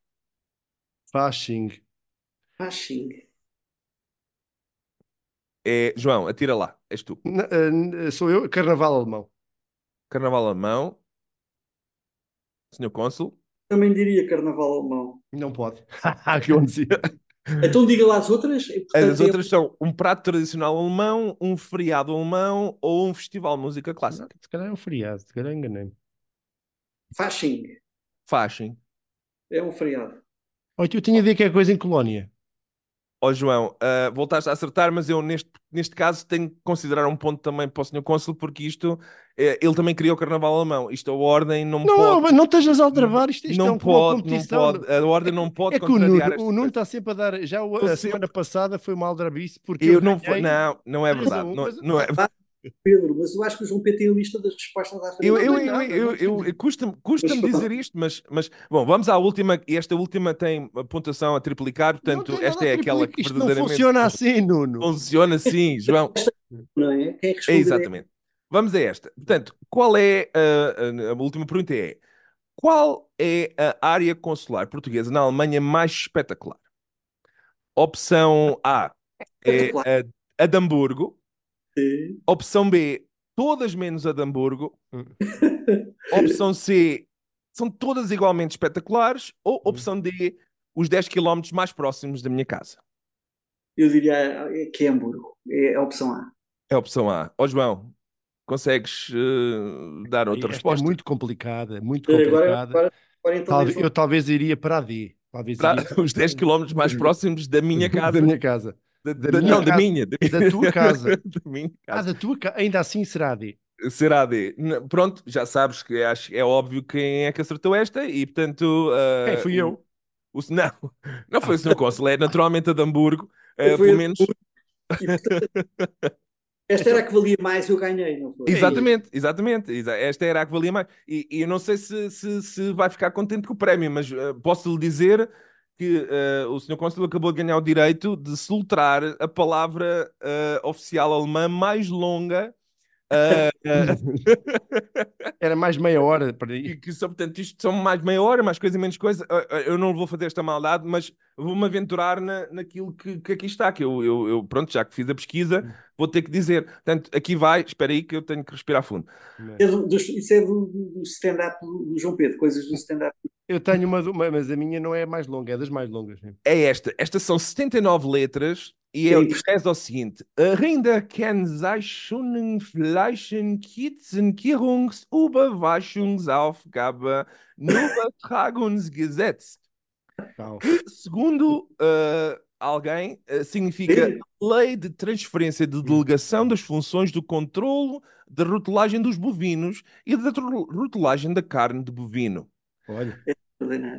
Fasching. Fasching. É, João, atira lá, és tu. N- eh, n- sou eu, Carnaval Alemão. Carnaval alemão. Senhor Cônsul. Também diria carnaval alemão. Não pode. que eu dizia. Então diga lá as outras. E, portanto, As é- outras são um prato tradicional alemão, um feriado alemão ou um festival de música clássica. Se calhar é um feriado, se calhar enganei-me. Fasching. Fasching. É um feriado. Olha, eu tinha a ver que é coisa em Colónia. Ó João, ah, voltaste a acertar, mas eu neste, neste caso tenho que considerar um ponto também para o Sr. Cônsul, porque isto, eh, ele também criou o Carnaval Alemão. Isto, a ordem não, Não, pode... mas não estejas a aldrabar, isto, isto é não um- uma pode, não competição. pode, a ordem não pode É que o Nuno, contrariar o Nuno está sempre a dar. Já a semana passada foi uma aldrabice porque Eu não, foi, ganhei. não, não é verdade. um, Não, não é Pedro, mas eu acho que o João Pedro tem a lista das respostas à frente. Eu, eu, eu, eu, eu- tem. custa-me Mas- dizer isto, mas, mas bom, vamos à última, e esta última tem a pontuação a triplicar, portanto, esta é aquela que Isto não verdadeiramente funciona assim, Nuno. funciona sim, João. Não é? Quem é que É exatamente. Vamos a esta. Portanto, qual é a, a- a última pergunta é: qual é a área consular portuguesa na Alemanha mais espetacular? Opção A é a, a de Hamburgo. Sim. Opção B, todas menos a de Hamburgo. Hum. Opção C, são todas igualmente espetaculares. Ou opção D, os 10 km mais próximos da minha casa. Eu diria que é Hamburgo. É a opção A. É a opção A. Ó João, consegues eh, dar outra Esta resposta? é muito complicada, muito Agora, complicada. agora, agora então Talvez- eu talvez iria para a D. Talvez Para iria os 10 km mais próximos da minha casa. Da minha casa. Da- da não, da minha. Da, Da tua casa. da minha Ah, casa. da tua casa. Ainda assim será D. Será D. Pronto, já sabes que acho, é óbvio quem é que acertou esta e, portanto... eh, Quem fui eu? o- não, não foi o Sr. Cônsul, é naturalmente a de Hamburgo. eh, Foi pelo a de menos... Esta era a que valia mais, eu ganhei, não foi? Exatamente, exatamente. Exa- Esta era a que valia mais. E, e eu não sei se, se, se vai ficar contente com o prémio, mas eh, posso lhe dizer que eh, o Sr. Cônsul acabou de ganhar o direito de soltar a palavra eh, oficial alemã mais longa. eh, Era mais meia hora para ir. que só, portanto, isto são mais meia hora, mais coisa, menos coisa. Eu não vou fazer esta maldade, mas vou-me aventurar na, naquilo que, que aqui está. Que eu, eu, eu, pronto, já que fiz a pesquisa, vou ter que dizer. Portanto, aqui vai, espera aí que eu tenho que respirar fundo. É do- isso é do, do- do stand-up do, do João Pedro, coisas do stand-up. Eu tenho uma, uma- mas a minha não é a mais longa, é das mais longas. é esta. Estas são 79 letras e é, Sim. reza o seguinte: Rinder Kennzeichnungen, Fleischen, Kitzen, Kirungs, Überwachungsaufgabe, Übertragungsgesetz. Que, segundo eh, alguém, eh, significa Lei de Transferência de Delegação das Funções do Controlo da Rotulagem dos Bovinos e da rotulagem da carne de bovino. Olha.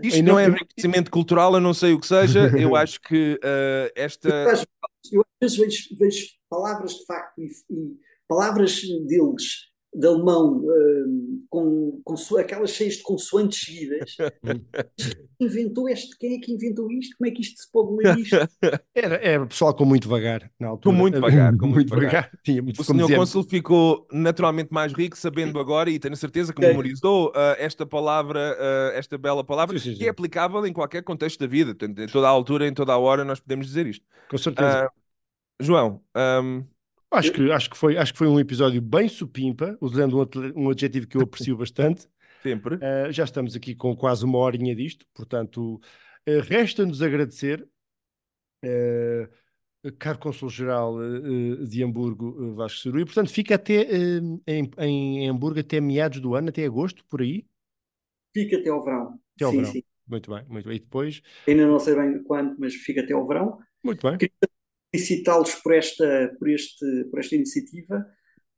Isto E não é enriquecimento cultural, eu não sei o que seja. Eu acho que eh, esta. Eu às, eu às vezes vejo, vejo palavras de facto e, e palavras deles de alemão hum, com, com aquelas cheias de consoantes seguidas. inventou este? Quem é que inventou isto? Como é que isto se pode ler isto? Era, era pessoal com muito vagar na altura. Com muito devagar, com muito devagar. Tinha muito O senhor. Cônsul ficou naturalmente mais rico, sabendo agora, e tenho certeza que Ok. memorizou ah, esta palavra, ah, esta bela palavra, Sim, sim, que sim. é aplicável em qualquer contexto da vida. Em toda a altura, em toda a hora, nós podemos dizer isto. Com certeza. Ah, João, ahm, Acho que, acho, que foi, acho que foi um episódio bem supimpa, usando um, um adjetivo que eu aprecio bastante. sempre. Uh, já estamos aqui com quase uma horinha disto, portanto, uh, resta-nos agradecer, uh, caro Consul-Geral de Hamburgo, uh, Vasco Ceru, e portanto fica até uh, em, em Hamburgo até meados do ano, até agosto, por aí. Fica até ao verão. Até ao sim, verão. sim. Muito bem, muito bem. E depois, Ainda não sei bem quando, mas fica até ao verão. muito bem. Felicitá-los por esta, por, este, por esta iniciativa,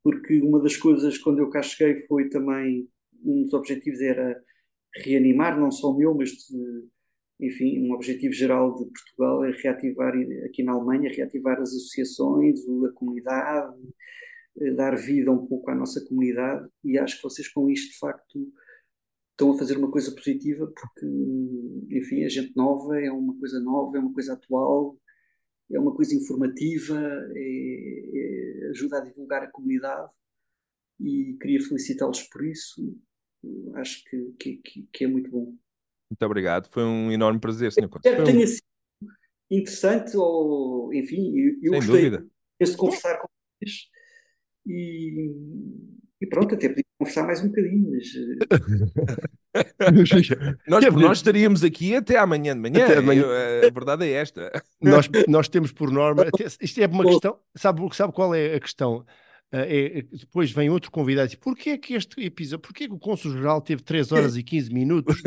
porque uma das coisas, quando eu cá cheguei, foi também, um dos objetivos era reanimar, não só o meu, mas, de, enfim, um objetivo geral de Portugal é reativar, aqui na Alemanha, reativar as associações, a comunidade, eh, dar vida um pouco à nossa comunidade, e acho que vocês com isto, de facto, estão a fazer uma coisa positiva, porque, enfim, a gente nova é uma coisa nova, é uma coisa atual, é uma coisa informativa, é- é- ajuda a divulgar a comunidade e queria felicitá-los por isso. Acho que, que, que- é muito bom. Muito obrigado. Foi um enorme prazer, Sr. Espero que tenha sido interessante, ou enfim, eu, eu Sem gostei dúvida. de conversar com vocês E pronto, até podia conversar mais um bocadinho, mas. nós, nós estaríamos aqui até amanhã de manhã. Amanhã. Eu, a verdade é esta. Nós, nós temos por norma. Isto é uma questão. Sabe, sabe qual é a questão? É, depois vem outro convidado e diz: porquê é que este episódio, porquê que o Consul-Geral teve 3 horas e 15 minutos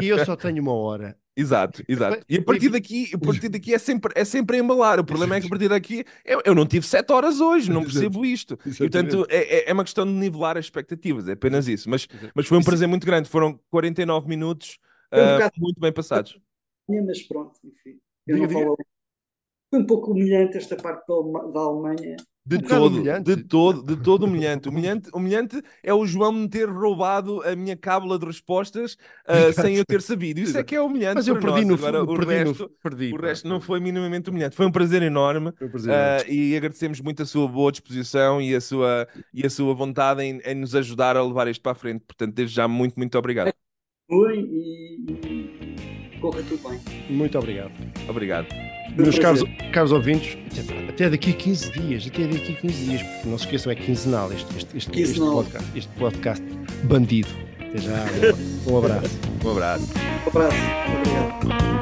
e eu só tenho uma hora? Exato, exato. E a partir daqui, a partir daqui é sempre, é sempre a embalar. O problema é que a partir daqui eu, eu não tive 7 horas hoje, não percebo isto. E, portanto, é, é, é uma questão de nivelar as expectativas, é apenas isso. Mas, mas foi um prazer muito grande. Foram 49 minutos uh, muito bem passados. Mas pronto, enfim. Eu não falo. Foi um pouco humilhante esta parte da Alemanha. De um todo, de todo, de todo humilhante. humilhante. Humilhante é o João me ter roubado a minha cábula de respostas uh, sem eu ter sabido. Isso é que é humilhante. Mas eu perdi nós. no Agora, o perdi resto, no, perdi, o resto não foi minimamente humilhante. Foi um prazer enorme um prazer uh, e agradecemos muito a sua boa disposição e a sua, e a sua vontade em, em, nos ajudar a levar isto para a frente. Portanto, desde já, muito, muito obrigado. Foi e, e corra tudo bem. Muito obrigado. Obrigado. Meus caros, caros ouvintes, até daqui a 15 dias, até daqui a 15 dias, porque não se esqueçam, é quinzenal este, este, este, este, podcast, este podcast bandido. Até já, um abraço. Um abraço. Um abraço. Obrigado.